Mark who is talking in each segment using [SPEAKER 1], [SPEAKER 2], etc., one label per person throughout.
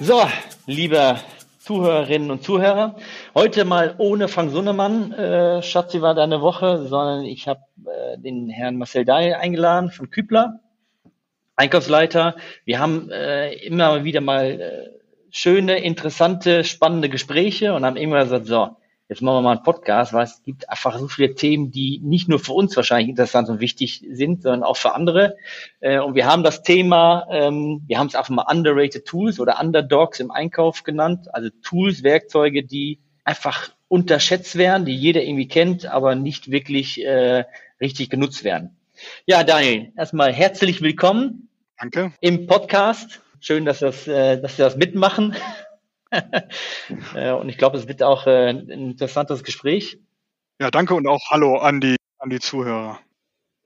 [SPEAKER 1] So, liebe Zuhörerinnen und Zuhörer, heute mal ohne Frank Sunnemann, äh, Schatzi war da eine Woche, sondern ich habe äh, den Herrn Marcel Dahl eingeladen von Kübler, Einkaufsleiter. Wir haben äh, immer wieder mal äh, schöne, interessante, spannende Gespräche und haben immer gesagt, so, jetzt machen wir mal einen Podcast, weil es gibt einfach so viele Themen, die nicht nur für uns wahrscheinlich interessant und wichtig sind, sondern auch für andere. Äh, und wir haben das Thema, ähm, wir haben es einfach mal underrated Tools oder Underdogs im Einkauf genannt, also Tools, Werkzeuge, die einfach unterschätzt werden, die jeder irgendwie kennt, aber nicht wirklich äh, richtig genutzt werden. Ja, Daniel, erstmal herzlich willkommen.
[SPEAKER 2] Danke.
[SPEAKER 1] Im Podcast. Schön, dass, das, äh, dass wir das mitmachen. Äh, und ich glaube, es wird auch äh, ein interessantes Gespräch.
[SPEAKER 2] Ja, danke und auch Hallo an die, an die Zuhörer.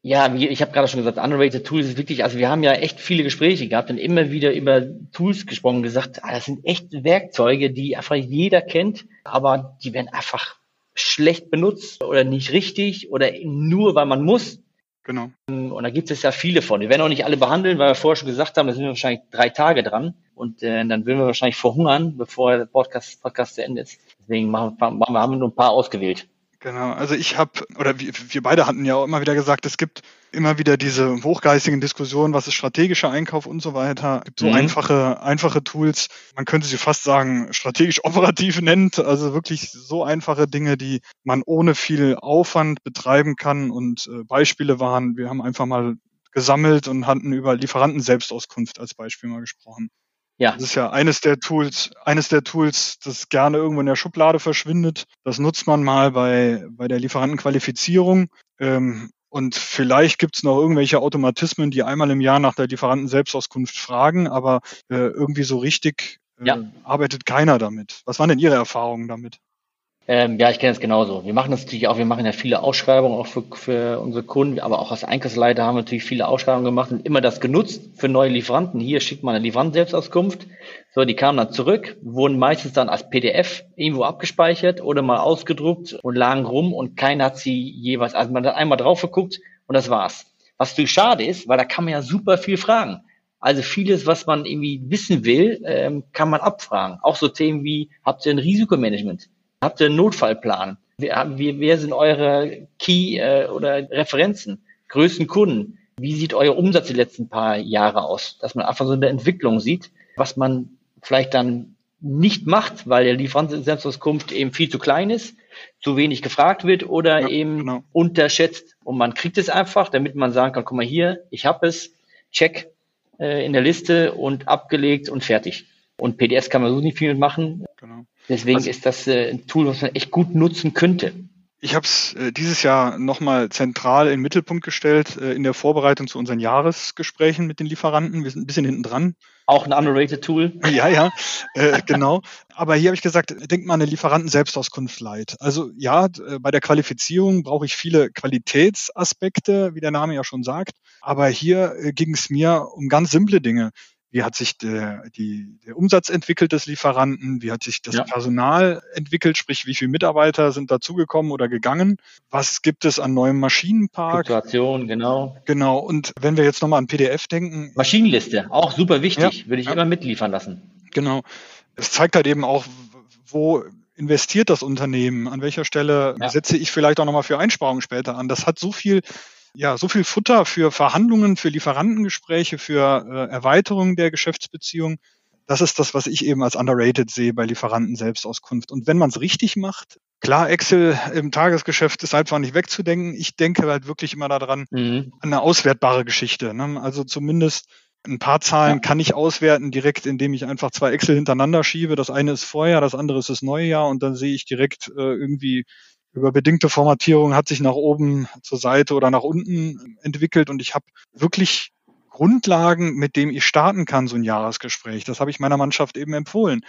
[SPEAKER 1] Ja, wie, ich habe gerade schon gesagt, underrated Tools ist wirklich, also wir haben ja echt viele Gespräche gehabt und immer wieder über Tools gesprochen gesagt, ah, das sind echt Werkzeuge, die einfach jeder kennt, aber die werden einfach schlecht benutzt oder nicht richtig oder nur weil man muss.
[SPEAKER 2] Genau.
[SPEAKER 1] Und da gibt es ja viele von. Wir werden auch nicht alle behandeln, weil wir vorher schon gesagt haben, da sind wir wahrscheinlich drei Tage dran. Und äh, dann würden wir wahrscheinlich verhungern, bevor der Podcast, Podcast zu Ende ist. Deswegen machen, machen haben wir nur ein paar ausgewählt.
[SPEAKER 2] Genau, also ich habe, oder wir, wir beide hatten ja auch immer wieder gesagt, es gibt immer wieder diese hochgeistigen Diskussionen, was ist strategischer Einkauf und so weiter. Es gibt so mhm. einfache, einfache Tools, man könnte sie fast sagen, strategisch operativ nennt, also wirklich so einfache Dinge, die man ohne viel Aufwand betreiben kann. Und äh, Beispiele waren, wir haben einfach mal gesammelt und hatten über Lieferanten-Selbstauskunft als Beispiel mal gesprochen. Ja. Das ist ja eines der Tools, eines der Tools, das gerne irgendwo in der Schublade verschwindet. Das nutzt man mal bei, bei der Lieferantenqualifizierung. Ähm, und vielleicht gibt es noch irgendwelche Automatismen, die einmal im Jahr nach der Lieferanten-Selbstauskunft fragen, aber äh, irgendwie so richtig äh, ja. arbeitet keiner damit. Was waren denn Ihre Erfahrungen damit?
[SPEAKER 1] Ähm, ja, ich kenne es genauso. Wir machen das natürlich auch, wir machen ja viele Ausschreibungen auch für, für unsere Kunden, aber auch als Einkaufsleiter haben wir natürlich viele Ausschreibungen gemacht und immer das genutzt für neue Lieferanten. Hier schickt man eine Lieferanten-Selbstauskunft. So, die kamen dann zurück, wurden meistens dann als PDF irgendwo abgespeichert oder mal ausgedruckt und lagen rum und keiner hat sie jeweils, also man hat einmal drauf geguckt und das war's. Was natürlich schade ist, weil da kann man ja super viel fragen. Also vieles, was man irgendwie wissen will, ähm, kann man abfragen. Auch so Themen wie, habt ihr ein Risikomanagement? Habt ihr einen Notfallplan? Wer, wer sind eure Key- äh, oder Referenzen, größten Kunden? Wie sieht euer Umsatz die letzten paar Jahre aus? Dass man einfach so eine Entwicklung sieht, was man vielleicht dann nicht macht, weil der Lieferanten-Selbstauskunft eben viel zu klein ist, zu wenig gefragt wird oder ja, eben genau. unterschätzt. Und man kriegt es einfach, damit man sagen kann, guck mal hier, ich habe es, check äh, in der Liste und abgelegt und fertig. Und PDS kann man so nicht viel mitmachen. Genau. Deswegen also, ist das äh, ein Tool, was man echt gut nutzen könnte.
[SPEAKER 2] Ich habe es äh, dieses Jahr nochmal zentral in den Mittelpunkt gestellt äh, in der Vorbereitung zu unseren Jahresgesprächen mit den Lieferanten. Wir sind ein bisschen hinten dran.
[SPEAKER 1] Auch ein underrated Tool.
[SPEAKER 2] Ja, ja, äh, genau. Aber hier habe ich gesagt, denkt mal eine Lieferanten-Selbstauskunft leid. Also ja, bei der Qualifizierung brauche ich viele Qualitätsaspekte, wie der Name ja schon sagt. Aber hier ging es mir um ganz simple Dinge wie hat sich der, die, der Umsatz entwickelt des Lieferanten, wie hat sich das ja. Personal entwickelt, sprich wie viele Mitarbeiter sind dazugekommen oder gegangen, was gibt es an neuem Maschinenpark.
[SPEAKER 1] Situation, genau.
[SPEAKER 2] Genau, und wenn wir jetzt nochmal an PDF denken.
[SPEAKER 1] Maschinenliste, auch super wichtig, ja, würde ich ja. immer mitliefern lassen.
[SPEAKER 2] Genau. Es zeigt halt eben auch, wo investiert das Unternehmen, an welcher Stelle setze ich vielleicht auch nochmal für Einsparungen später an. Das hat so viel ja, so viel Futter für Verhandlungen, für Lieferantengespräche, für äh, Erweiterung der Geschäftsbeziehung. Das ist das, was ich eben als underrated sehe bei Lieferanten Selbstauskunft. Und wenn man es richtig macht, klar, Excel im Tagesgeschäft ist einfach nicht wegzudenken. Ich denke halt wirklich immer daran, mhm. an eine auswertbare Geschichte. Ne? Also zumindest ein paar Zahlen kann ich auswerten direkt, indem ich einfach zwei Excel hintereinander schiebe. Das eine ist Vorjahr, das andere ist das neue Jahr und dann sehe ich direkt äh, irgendwie über bedingte Formatierung hat sich nach oben zur Seite oder nach unten entwickelt und ich habe wirklich Grundlagen, mit dem ich starten kann, so ein Jahresgespräch. Das habe ich meiner Mannschaft eben empfohlen.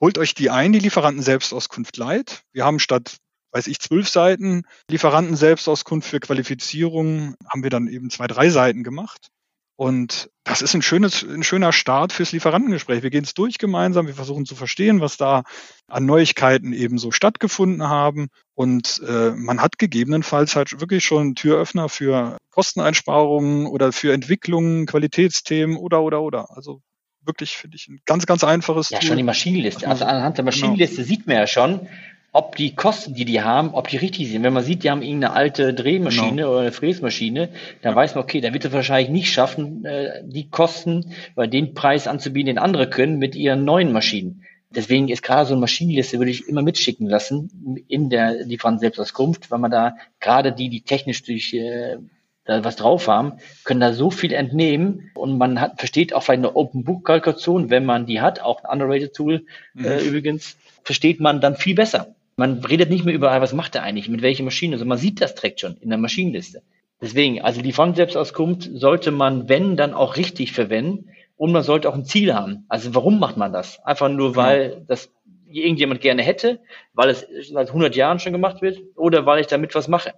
[SPEAKER 2] Holt euch die ein, die Lieferanten Selbstauskunft Light. Wir haben statt, weiß ich, zwölf Seiten Lieferanten Selbstauskunft für Qualifizierung, haben wir dann eben zwei, drei Seiten gemacht. Und das ist ein, schönes, ein schöner Start fürs Lieferantengespräch. Wir gehen es durch gemeinsam, wir versuchen zu verstehen, was da an Neuigkeiten eben so stattgefunden haben. Und äh, man hat gegebenenfalls halt wirklich schon Türöffner für Kosteneinsparungen oder für Entwicklungen, Qualitätsthemen oder oder oder. Also wirklich, finde ich, ein ganz, ganz einfaches
[SPEAKER 1] Ja, Tool. schon die Maschinenliste. Also anhand der genau. Maschinenliste genau. sieht man ja schon, ob die Kosten, die die haben, ob die richtig sind. Wenn man sieht, die haben irgendeine alte Drehmaschine genau. oder eine Fräsmaschine, dann ja. weiß man, okay, der wird es wahrscheinlich nicht schaffen, äh, die Kosten bei den Preis anzubieten, den andere können mit ihren neuen Maschinen. Deswegen ist gerade so eine Maschinenliste, würde ich immer mitschicken lassen in der Lieferant-Selbstauskunft, weil man da gerade die, die technisch durch äh, da was drauf haben, können da so viel entnehmen und man hat, versteht auch vielleicht eine Open Book Kalkulation, wenn man die hat, auch ein underrated Tool mhm. äh, übrigens, versteht man dann viel besser. Man redet nicht mehr über, ah, was macht er eigentlich, mit welcher Maschine, also man sieht das direkt schon in der Maschinenliste. Deswegen, also die Fondselbstauskunft sollte man, wenn, dann auch richtig verwenden und man sollte auch ein Ziel haben. Also warum macht man das? Einfach nur, weil das irgendjemand gerne hätte, weil es seit 100 Jahren schon gemacht wird oder weil ich damit was mache.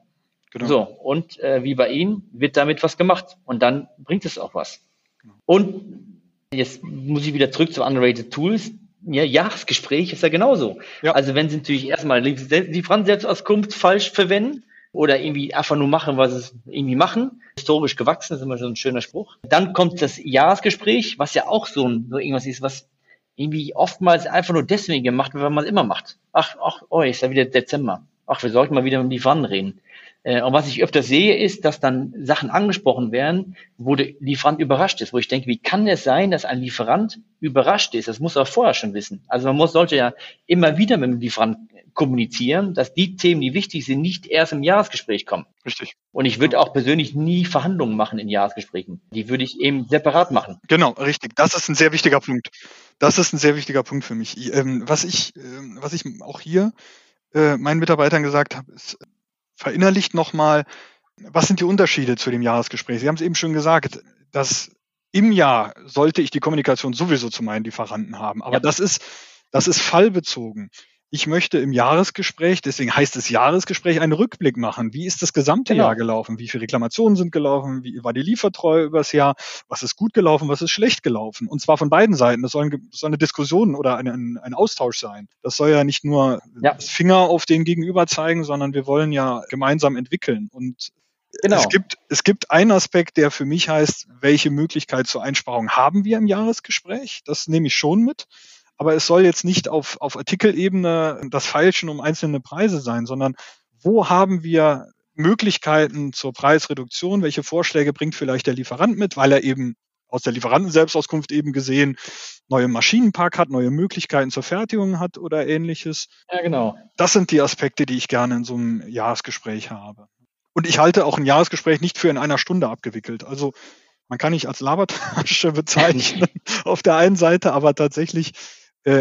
[SPEAKER 1] Genau. So, und äh, wie bei Ihnen wird damit was gemacht und dann bringt es auch was. Genau. Und jetzt muss ich wieder zurück zu Underrated Tools ja, Jahresgespräch ist ja genauso. Ja. Also wenn sie natürlich erstmal die Lieferantenselbstauskunft falsch verwenden oder irgendwie einfach nur machen, was sie irgendwie machen, historisch gewachsen, ist immer so ein schöner Spruch. Dann kommt das Jahresgespräch, was ja auch so, ein, so irgendwas ist, was irgendwie oftmals einfach nur deswegen gemacht wird, weil man es immer macht. Ach, ach, oh, ist ja wieder Dezember. Ach, wir sollten mal wieder mit Lieferanten reden. Äh, und was ich öfter sehe, ist, dass dann Sachen angesprochen werden, wo der Lieferant überrascht ist, wo ich denke, wie kann es sein, dass ein Lieferant überrascht ist? Das muss er vorher schon wissen. Also man muss, sollte ja immer wieder mit dem Lieferant kommunizieren, dass die Themen, die wichtig sind, nicht erst im Jahresgespräch kommen.
[SPEAKER 2] Richtig.
[SPEAKER 1] Und ich würde auch persönlich nie Verhandlungen machen in Jahresgesprächen. Die würde ich eben separat machen.
[SPEAKER 2] Genau, richtig. Das ist ein sehr wichtiger Punkt. Das ist ein sehr wichtiger Punkt für mich. Ähm, was ich, ähm, was ich auch hier äh, meinen Mitarbeitern gesagt habe, ist, verinnerlicht nochmal, was sind die Unterschiede zu dem Jahresgespräch? Sie haben es eben schon gesagt, dass im Jahr sollte ich die Kommunikation sowieso zu meinen Lieferanten haben. Aber ja. das ist, das ist fallbezogen ich möchte im Jahresgespräch, deswegen heißt es Jahresgespräch, einen Rückblick machen. Wie ist das gesamte genau. Jahr gelaufen? Wie viele Reklamationen sind gelaufen? Wie war die Liefertreue übers Jahr? Was ist gut gelaufen? Was ist schlecht gelaufen? Und zwar von beiden Seiten. Das soll, das soll eine Diskussion oder ein, ein, ein Austausch sein. Das soll ja nicht nur ja. das Finger auf den Gegenüber zeigen, sondern wir wollen ja gemeinsam entwickeln. Und Genau. Es gibt, es gibt einen Aspekt, der für mich heißt, welche Möglichkeit zur Einsparung haben wir im Jahresgespräch? Das nehme ich schon mit. Aber es soll jetzt nicht auf, auf Artikelebene das Feilschen um einzelne Preise sein, sondern wo haben wir Möglichkeiten zur Preisreduktion? Welche Vorschläge bringt vielleicht der Lieferant mit, weil er eben aus der Lieferantenselbstauskunft eben gesehen neue Maschinenpark hat, neue Möglichkeiten zur Fertigung hat oder ähnliches.
[SPEAKER 1] Ja, genau.
[SPEAKER 2] Das sind die Aspekte, die ich gerne in so einem Jahresgespräch habe. Und ich halte auch ein Jahresgespräch nicht für in einer Stunde abgewickelt. Also man kann nicht als Labertasche bezeichnen auf der einen Seite, aber tatsächlich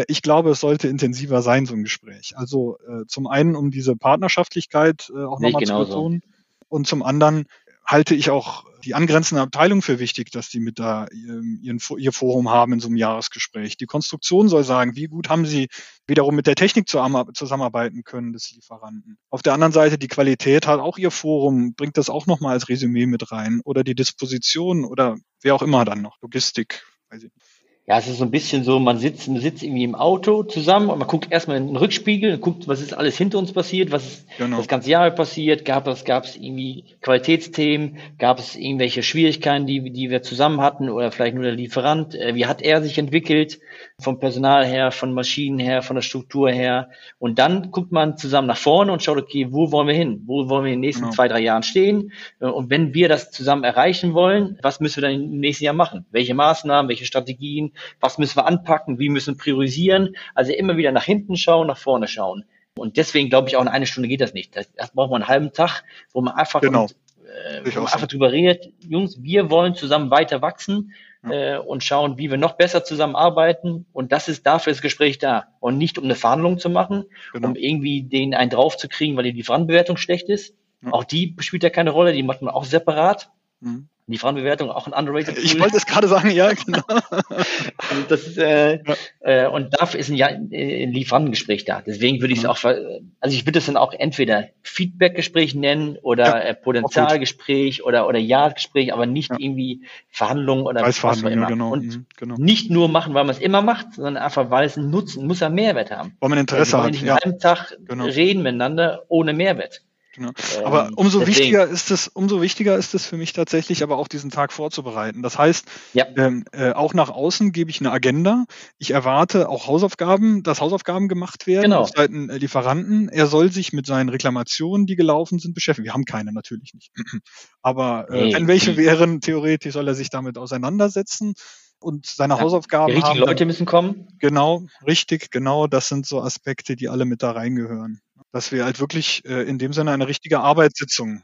[SPEAKER 2] ich glaube, es sollte intensiver sein, so ein Gespräch. Also äh, zum einen, um diese Partnerschaftlichkeit äh, auch nochmal zu betonen. Und zum anderen halte ich auch die angrenzende Abteilung für wichtig, dass die mit da ihren, ihr Forum haben in so einem Jahresgespräch. Die Konstruktion soll sagen, wie gut haben sie wiederum mit der Technik zusammenarbeiten können des Lieferanten. Auf der anderen Seite die Qualität hat auch ihr Forum, bringt das auch nochmal als Resümee mit rein oder die Disposition oder wer auch immer dann noch, Logistik, weiß ich nicht.
[SPEAKER 1] Ja, es ist so ein bisschen so, man sitzt, man sitzt irgendwie im Auto zusammen und man guckt erstmal in den Rückspiegel und guckt, was ist alles hinter uns passiert, was ist genau. das ganze Jahr passiert, gab es, gab es irgendwie Qualitätsthemen, gab es irgendwelche Schwierigkeiten, die, die wir zusammen hatten oder vielleicht nur der Lieferant, äh, wie hat er sich entwickelt, vom Personal her, von Maschinen her, von der Struktur her? Und dann guckt man zusammen nach vorne und schaut, okay, wo wollen wir hin, wo wollen wir in den nächsten genau. zwei, drei Jahren stehen? Äh, und wenn wir das zusammen erreichen wollen, was müssen wir dann im nächsten Jahr machen, welche Maßnahmen, welche Strategien, was müssen wir anpacken, wie müssen wir priorisieren. Also immer wieder nach hinten schauen, nach vorne schauen. Und deswegen glaube ich auch in einer Stunde geht das nicht. Das, das braucht man einen halben Tag, wo man einfach, genau. und, äh, wo man einfach drüber redet, Jungs, wir wollen zusammen weiter wachsen ja. äh, und schauen, wie wir noch besser zusammenarbeiten. Und das ist dafür das Gespräch da. Und nicht um eine Verhandlung zu machen, genau. um irgendwie den einen draufzukriegen, weil die Lieferantenbewertung schlecht ist. Ja. Auch die spielt ja keine Rolle, die macht man auch separat. Mhm. Lieferantenbewertung auch ein underrated.
[SPEAKER 2] Ich wollte es gerade sagen, ja, genau.
[SPEAKER 1] und, das äh, ja. äh, und dafür ist ein, ja, ein Lieferantengespräch da. Deswegen würde ich es mhm. auch, also ich würde es dann auch entweder Feedbackgespräch nennen oder ja, äh, Potenzialgespräch oder, oder Ja-Gespräch, aber nicht ja. irgendwie Verhandlungen oder
[SPEAKER 2] was auch immer.
[SPEAKER 1] Genau, und mhm, genau. nicht nur machen, weil man es immer macht, sondern einfach, weil es einen Nutzen, muss einen Mehrwert haben.
[SPEAKER 2] Weil man Interesse
[SPEAKER 1] also
[SPEAKER 2] hat.
[SPEAKER 1] Nicht einen halben Tag genau. reden miteinander ohne Mehrwert.
[SPEAKER 2] Genau. Ähm, aber umso deswegen. wichtiger ist es, umso wichtiger ist es für mich tatsächlich, aber auch diesen Tag vorzubereiten. Das heißt, ja. ähm, äh, auch nach außen gebe ich eine Agenda. Ich erwarte auch Hausaufgaben, dass Hausaufgaben gemacht werden
[SPEAKER 1] genau.
[SPEAKER 2] auf Seiten äh, Lieferanten. Er soll sich mit seinen Reklamationen, die gelaufen sind, beschäftigen. Wir haben keine natürlich nicht. aber äh, nee. wenn welche wären, theoretisch soll er sich damit auseinandersetzen und seine ja, Hausaufgaben
[SPEAKER 1] die richtigen haben. Leute müssen kommen.
[SPEAKER 2] Genau, richtig, genau. Das sind so Aspekte, die alle mit da reingehören dass wir halt wirklich äh, in dem Sinne eine richtige Arbeitssitzung.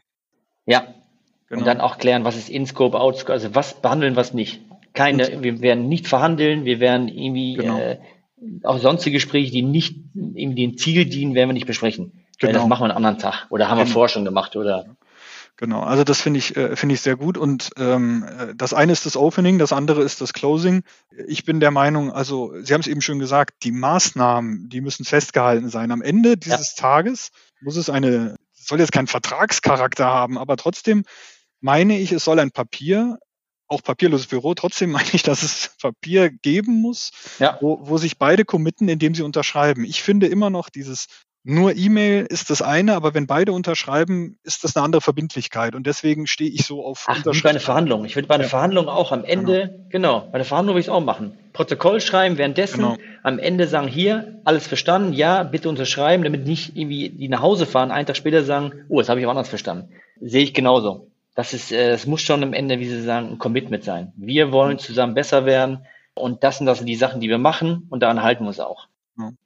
[SPEAKER 1] Ja. Genau. Und dann auch klären, was ist In-Scope, Out-Scope, also was behandeln, was nicht. Keine, Und, wir werden nicht verhandeln, wir werden irgendwie genau. äh, auch sonstige Gespräche, die nicht irgendwie dem Ziel dienen, werden wir nicht besprechen. Genau. Das machen wir einen anderen Tag oder haben genau. wir vorher schon gemacht oder
[SPEAKER 2] Genau, also das finde ich, äh, finde ich sehr gut. Und ähm, äh, das eine ist das Opening, das andere ist das Closing. Ich bin der Meinung, also Sie haben es eben schon gesagt, die Maßnahmen, die müssen festgehalten sein. Am Ende dieses ja. Tages muss es eine, soll jetzt keinen Vertragscharakter haben, aber trotzdem meine ich, es soll ein Papier, auch papierloses Büro, trotzdem meine ich, dass es Papier geben muss, ja. wo, wo sich beide committen, indem sie unterschreiben. Ich finde immer noch dieses nur E-Mail ist das eine, aber wenn beide unterschreiben, ist das eine andere Verbindlichkeit. Und deswegen stehe ich so auf
[SPEAKER 1] Ach, wie bei einer Verhandlung. Ich würde bei einer ja. Verhandlung auch am Ende, genau. genau, bei der Verhandlung würde ich es auch machen. Protokoll schreiben, währenddessen genau. am Ende sagen, hier, alles verstanden, ja, bitte unterschreiben, damit nicht irgendwie die nach Hause fahren, einen Tag später sagen, oh, das habe ich auch anders verstanden. Sehe ich genauso. Das ist, äh, es muss schon am Ende, wie Sie sagen, ein Commitment sein. Wir wollen zusammen besser werden und das sind das sind die Sachen, die wir machen und daran halten wir uns auch.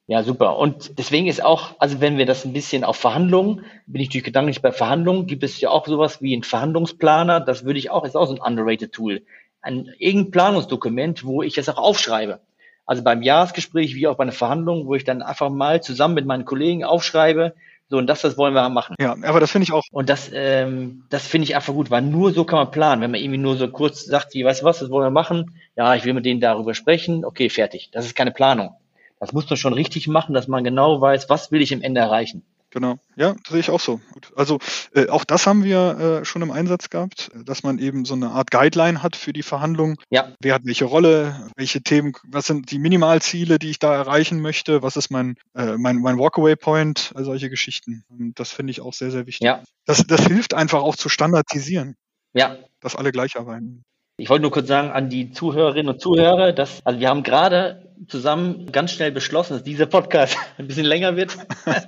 [SPEAKER 1] Ja, super. Und deswegen ist auch, also wenn wir das ein bisschen auf Verhandlungen, bin ich natürlich gedanklich bei Verhandlungen, gibt es ja auch sowas wie ein Verhandlungsplaner. Das würde ich auch, ist auch so ein underrated Tool. Ein irgendein Planungsdokument, wo ich es auch aufschreibe. Also beim Jahresgespräch wie auch bei einer Verhandlung, wo ich dann einfach mal zusammen mit meinen Kollegen aufschreibe, so, und das, das wollen wir machen.
[SPEAKER 2] Ja, aber das finde ich auch.
[SPEAKER 1] Und das, ähm, das finde ich einfach gut, weil nur so kann man planen. Wenn man irgendwie nur so kurz sagt, wie, weißt du was, das wollen wir machen? Ja, ich will mit denen darüber sprechen. Okay, fertig. Das ist keine Planung. Das muss man schon richtig machen, dass man genau weiß, was will ich im Ende erreichen.
[SPEAKER 2] Genau, ja, das sehe ich auch so. Gut. Also äh, auch das haben wir äh, schon im Einsatz gehabt, dass man eben so eine Art Guideline hat für die Verhandlung.
[SPEAKER 1] Ja.
[SPEAKER 2] Wer hat welche Rolle, welche Themen, was sind die Minimalziele, die ich da erreichen möchte, was ist mein, äh, mein, mein Walkaway-Point, also solche Geschichten. Und das finde ich auch sehr, sehr wichtig.
[SPEAKER 1] Ja.
[SPEAKER 2] Das, das hilft einfach auch zu standardisieren.
[SPEAKER 1] Ja.
[SPEAKER 2] Dass alle gleich arbeiten.
[SPEAKER 1] Ich wollte nur kurz sagen an die Zuhörerinnen und Zuhörer, dass, also wir haben gerade zusammen ganz schnell beschlossen, dass dieser Podcast ein bisschen länger wird,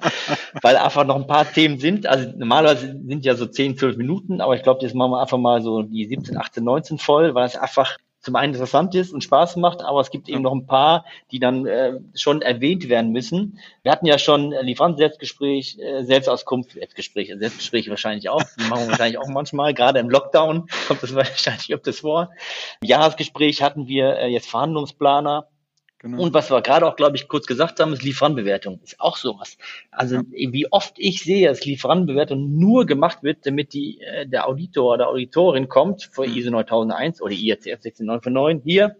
[SPEAKER 1] weil einfach noch ein paar Themen sind. Also normalerweise sind ja so 10, 12 Minuten, aber ich glaube, jetzt machen wir einfach mal so die 17, 18, 19 voll, weil es einfach zum einen interessant ist und Spaß macht, aber es gibt eben noch ein paar, die dann äh, schon erwähnt werden müssen. Wir hatten ja schon Lieferanten-Selbstgespräch, äh, Selbstauskunft, Selbstgespräch, Selbstgespräche wahrscheinlich auch, die machen wir wahrscheinlich auch manchmal, gerade im Lockdown kommt das wahrscheinlich öfters vor. Jahresgespräch hatten wir äh, jetzt Verhandlungsplaner, Genau. Und was wir gerade auch, glaube ich, kurz gesagt haben, ist Lieferantenbewertung. Ist auch sowas. Also ja. wie oft ich sehe, dass Lieferantenbewertung nur gemacht wird, damit die, äh, der Auditor oder Auditorin kommt für mhm. ISO 9001 oder IACF 16949. Hier,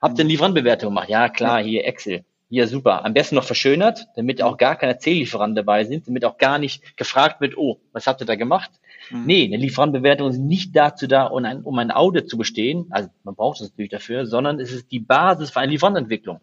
[SPEAKER 1] habt ihr eine Lieferantenbewertung gemacht? Ja, klar, hier Excel. Hier, super. Am besten noch verschönert, damit auch gar keine C-Lieferanten dabei sind, damit auch gar nicht gefragt wird, oh, was habt ihr da gemacht? Mhm. Nee, eine Lieferantenbewertung ist nicht dazu da, um ein, um ein Audit zu bestehen, also man braucht es natürlich dafür, sondern es ist die Basis für eine Lieferantenentwicklung.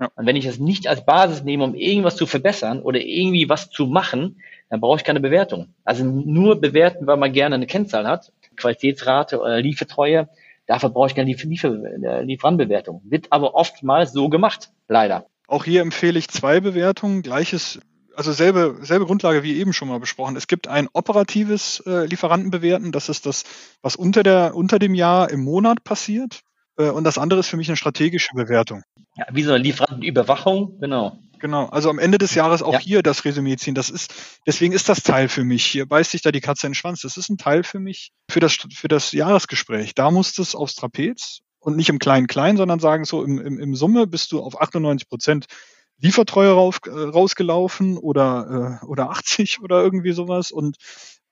[SPEAKER 1] Ja. Und wenn ich das nicht als Basis nehme, um irgendwas zu verbessern oder irgendwie was zu machen, dann brauche ich keine Bewertung. Also nur bewerten, weil man gerne eine Kennzahl hat, Qualitätsrate oder Liefertreue, dafür brauche ich keine Liefer Liefer äh, Lieferantenbewertung. Wird aber oftmals so gemacht, leider.
[SPEAKER 2] Auch hier empfehle ich zwei Bewertungen, gleiches also selbe, selbe Grundlage wie eben schon mal besprochen. Es gibt ein operatives äh, Lieferantenbewerten, das ist das, was unter, der, unter dem Jahr im Monat passiert. Äh, und das andere ist für mich eine strategische Bewertung.
[SPEAKER 1] Ja, wie so eine Lieferantenüberwachung, genau.
[SPEAKER 2] Genau, also am Ende des Jahres auch ja. hier das Resümee ziehen. Das ist, deswegen ist das Teil für mich. Hier beißt sich da die Katze in den Schwanz. Das ist ein Teil für mich für das, für das Jahresgespräch. Da muss das aufs Trapez und nicht im Kleinen-Klein, sondern sagen so, im, im, im Summe bist du auf 98 Prozent Liefertreue rauf, äh, rausgelaufen oder, äh, oder 80 oder irgendwie sowas. Und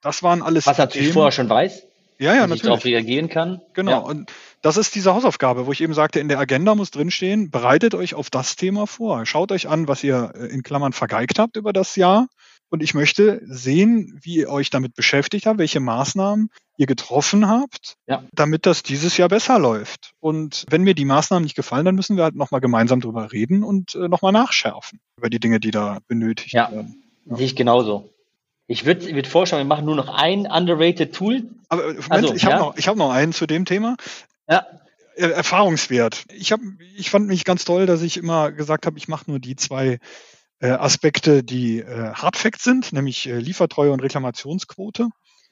[SPEAKER 2] das waren alles.
[SPEAKER 1] Was natürlich vorher schon weiß. ja, ja, dass ich darauf reagieren kann.
[SPEAKER 2] Genau. Ja. Und das ist diese Hausaufgabe, wo ich eben sagte, in der Agenda muss drinstehen, bereitet euch auf das Thema vor. Schaut euch an, was ihr äh, in Klammern vergeigt habt über das Jahr. Und ich möchte sehen, wie ihr euch damit beschäftigt habt, welche Maßnahmen ihr getroffen habt, ja. damit das dieses Jahr besser läuft. Und wenn mir die Maßnahmen nicht gefallen, dann müssen wir halt nochmal gemeinsam drüber reden und äh, nochmal nachschärfen über die Dinge, die da benötigt
[SPEAKER 1] ja. werden. Ja. Sehe ich genauso. Ich würde würd vorschlagen, wir machen nur noch ein underrated Tool.
[SPEAKER 2] Aber äh, Moment, also, ich habe ja? noch, hab noch einen zu dem Thema. Ja. Erfahrungswert. Ich, hab, ich fand mich ganz toll, dass ich immer gesagt habe, ich mache nur die zwei äh, Aspekte, die äh, Hardfacts sind, nämlich äh, Liefertreue und Reklamationsquote.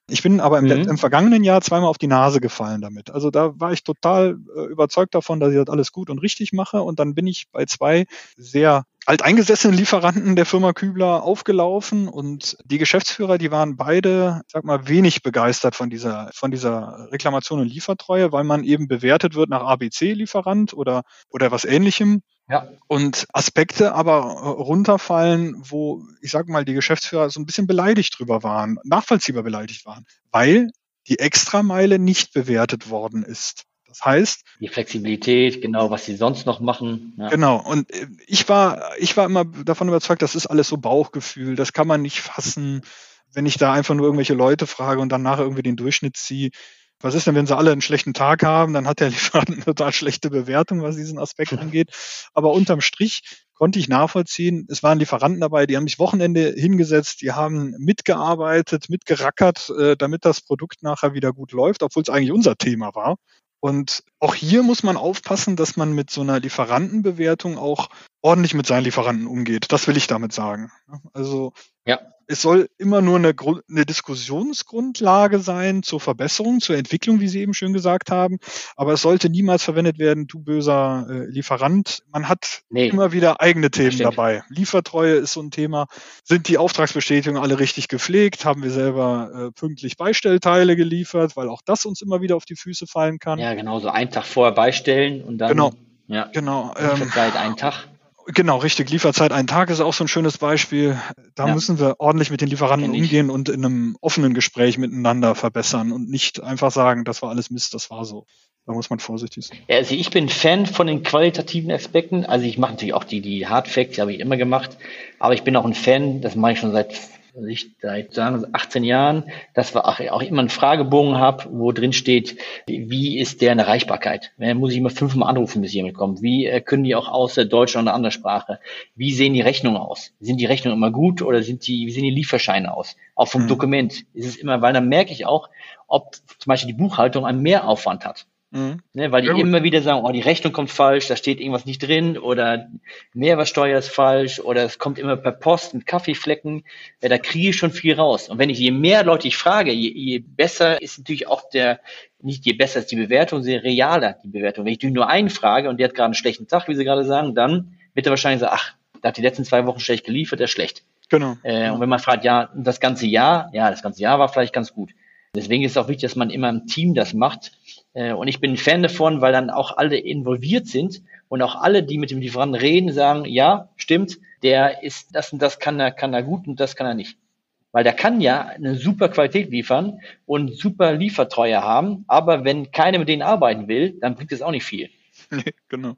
[SPEAKER 2] Ich bin aber im, mhm. im, vergangenen Jahr zweimal auf die Nase gefallen damit. Also da war ich total äh, überzeugt davon, dass ich das alles gut und richtig mache. Und dann bin ich bei zwei sehr alteingesessenen Lieferanten der Firma Kübler aufgelaufen und die Geschäftsführer, die waren beide, sag mal, wenig begeistert von dieser, von dieser Reklamation und Liefertreue, weil man eben bewertet wird nach ABC-Lieferant oder, oder was ähnlichem. Ja. Und Aspekte aber runterfallen, wo, ich sag mal, die Geschäftsführer so ein bisschen beleidigt drüber waren, nachvollziehbar beleidigt waren, weil die Extrameile nicht bewertet worden ist. Das heißt.
[SPEAKER 1] Die Flexibilität, genau, was sie sonst noch machen.
[SPEAKER 2] Ja. Genau. Und äh, ich war, ich war immer davon überzeugt, das ist alles so Bauchgefühl. Das kann man nicht fassen, wenn ich da einfach nur irgendwelche Leute frage und dann nachher irgendwie den Durchschnitt ziehe. Was ist denn, wenn sie alle einen schlechten Tag haben? Dann hat der Lieferant eine total schlechte Bewertung, was diesen Aspekt angeht. Aber unterm Strich konnte ich nachvollziehen. Es waren Lieferanten dabei, die haben sich Wochenende hingesetzt, die haben mitgearbeitet, mitgerackert, äh, damit das Produkt nachher wieder gut läuft, obwohl es eigentlich unser Thema war. Und auch hier muss man aufpassen, dass man mit so einer Lieferantenbewertung auch ordentlich mit seinen Lieferanten umgeht. Das will ich damit sagen. Also ja es soll immer nur eine, eine, Diskussionsgrundlage sein zur Verbesserung, zur Entwicklung, wie Sie eben schön gesagt haben. Aber es sollte niemals verwendet werden, du böser äh, Lieferant. Man hat nee. immer wieder eigene Themen dabei. Liefertreue ist so ein Thema. Sind die Auftragsbestätigungen alle richtig gepflegt? Haben wir selber äh, pünktlich Beistellteile geliefert? Weil auch das uns immer wieder auf die Füße fallen kann.
[SPEAKER 1] Ja, genau. So einen Tag vorher beistellen und dann.
[SPEAKER 2] Genau. Ja. Genau. Ähm,
[SPEAKER 1] einen Tag.
[SPEAKER 2] Genau, richtig. Lieferzeit ein Tag ist auch so ein schönes Beispiel. Da ja. müssen wir ordentlich mit den Lieferanten umgehen und in einem offenen Gespräch miteinander verbessern und nicht einfach sagen, das war alles Mist, das war so. Da muss man vorsichtig sein.
[SPEAKER 1] Ja, also ich bin Fan von den qualitativen Aspekten. Also ich mache natürlich auch die, die Hard Facts, die habe ich immer gemacht. Aber ich bin auch ein Fan, das mache ich schon seit ich seit sagen 18 Jahren, dass wir auch, immer einen Fragebogen habe, wo drin steht, wie ist deren Erreichbarkeit? Muss ich immer fünfmal anrufen, bis jemand kommt. Wie äh, können die auch aus Deutsch oder einer anderen Sprache? Wie sehen die Rechnungen aus? Sind die Rechnungen immer gut oder sind die, wie sehen die Lieferscheine aus? Auch vom mhm. Dokument ist es immer, weil dann merke ich auch, ob zum Beispiel die Buchhaltung einen Mehraufwand hat. Mhm. Ne, weil die ja, immer wieder sagen, oh, die Rechnung kommt falsch, da steht irgendwas nicht drin oder Mehrwertsteuer ist falsch oder es kommt immer per Post mit Kaffeeflecken. Ja, da kriege ich schon viel raus. Und wenn ich je mehr Leute ich frage, je, je besser ist natürlich auch der, nicht je besser ist die Bewertung, je realer die Bewertung. Wenn ich nur einen frage und der hat gerade einen schlechten Tag, wie Sie gerade sagen, dann wird er wahrscheinlich sagen, ach, der hat die letzten zwei Wochen schlecht geliefert, der ist schlecht. Genau. Äh, und wenn man fragt, ja, das ganze Jahr, ja, das ganze Jahr war vielleicht ganz gut. Deswegen ist es auch wichtig, dass man immer im Team das macht. Äh, und ich bin ein Fan davon, weil dann auch alle involviert sind und auch alle, die mit dem Lieferanten reden, sagen, ja, stimmt, der ist das und das kann er, kann er gut und das kann er nicht. Weil der kann ja eine super Qualität liefern und super Liefertreue haben, aber wenn keiner mit denen arbeiten will, dann bringt es auch nicht viel. Nee, genau.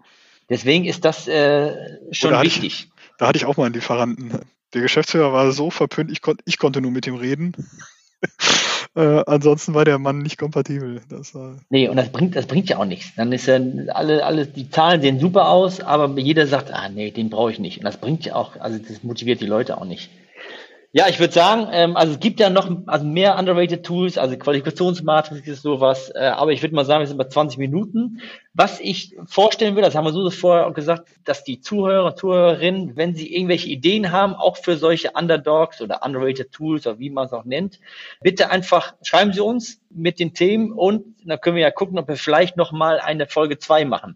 [SPEAKER 1] Deswegen ist das äh, schon da wichtig.
[SPEAKER 2] Ich, da hatte ich auch mal einen Lieferanten. Der Geschäftsführer war so verpönt, ich, kon ich konnte nur mit ihm reden. Äh, ansonsten war der Mann nicht kompatibel.
[SPEAKER 1] Das war nee, und das bringt, das bringt ja auch nichts. Dann ist ja alle, alle, die Zahlen sehen super aus, aber jeder sagt, ah nee, den brauche ich nicht. Und das bringt ja auch, also das motiviert die Leute auch nicht. Ja, ich würde sagen, ähm, also es gibt ja noch also mehr underrated Tools, also Qualifikationsmatrix ist sowas, äh, aber ich würde mal sagen, wir sind bei 20 Minuten. Was ich vorstellen will, das haben wir so vorher auch gesagt, dass die Zuhörer und Zuhörerinnen, wenn sie irgendwelche Ideen haben, auch für solche Underdogs oder underrated Tools oder wie man es auch nennt, bitte einfach schreiben Sie uns mit den Themen und dann können wir ja gucken, ob wir vielleicht noch mal eine Folge zwei machen.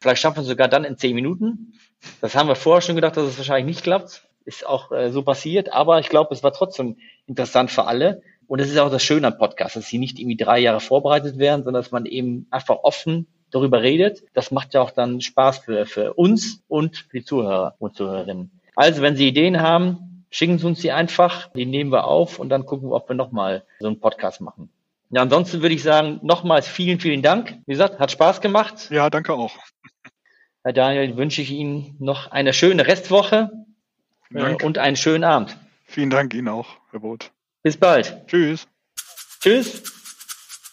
[SPEAKER 1] Vielleicht schaffen wir es sogar dann in zehn Minuten. Das haben wir vorher schon gedacht, dass es wahrscheinlich nicht klappt ist auch äh, so passiert, aber ich glaube, es war trotzdem interessant für alle. Und es ist auch das Schöne am Podcast, dass sie nicht irgendwie drei Jahre vorbereitet werden, sondern dass man eben einfach offen darüber redet. Das macht ja auch dann Spaß für, für uns und für die Zuhörer und Zuhörerinnen. Also, wenn Sie Ideen haben, schicken Sie uns die einfach, die nehmen wir auf und dann gucken wir, ob wir nochmal so einen Podcast machen. Ja, ansonsten würde ich sagen, nochmals vielen, vielen Dank. Wie gesagt, hat Spaß gemacht.
[SPEAKER 2] Ja, danke auch.
[SPEAKER 1] Herr Daniel, wünsche ich Ihnen noch eine schöne Restwoche äh, und einen schönen Abend.
[SPEAKER 2] Vielen Dank Ihnen auch, Herr Boot.
[SPEAKER 1] Bis bald.
[SPEAKER 2] Tschüss.
[SPEAKER 1] Tschüss.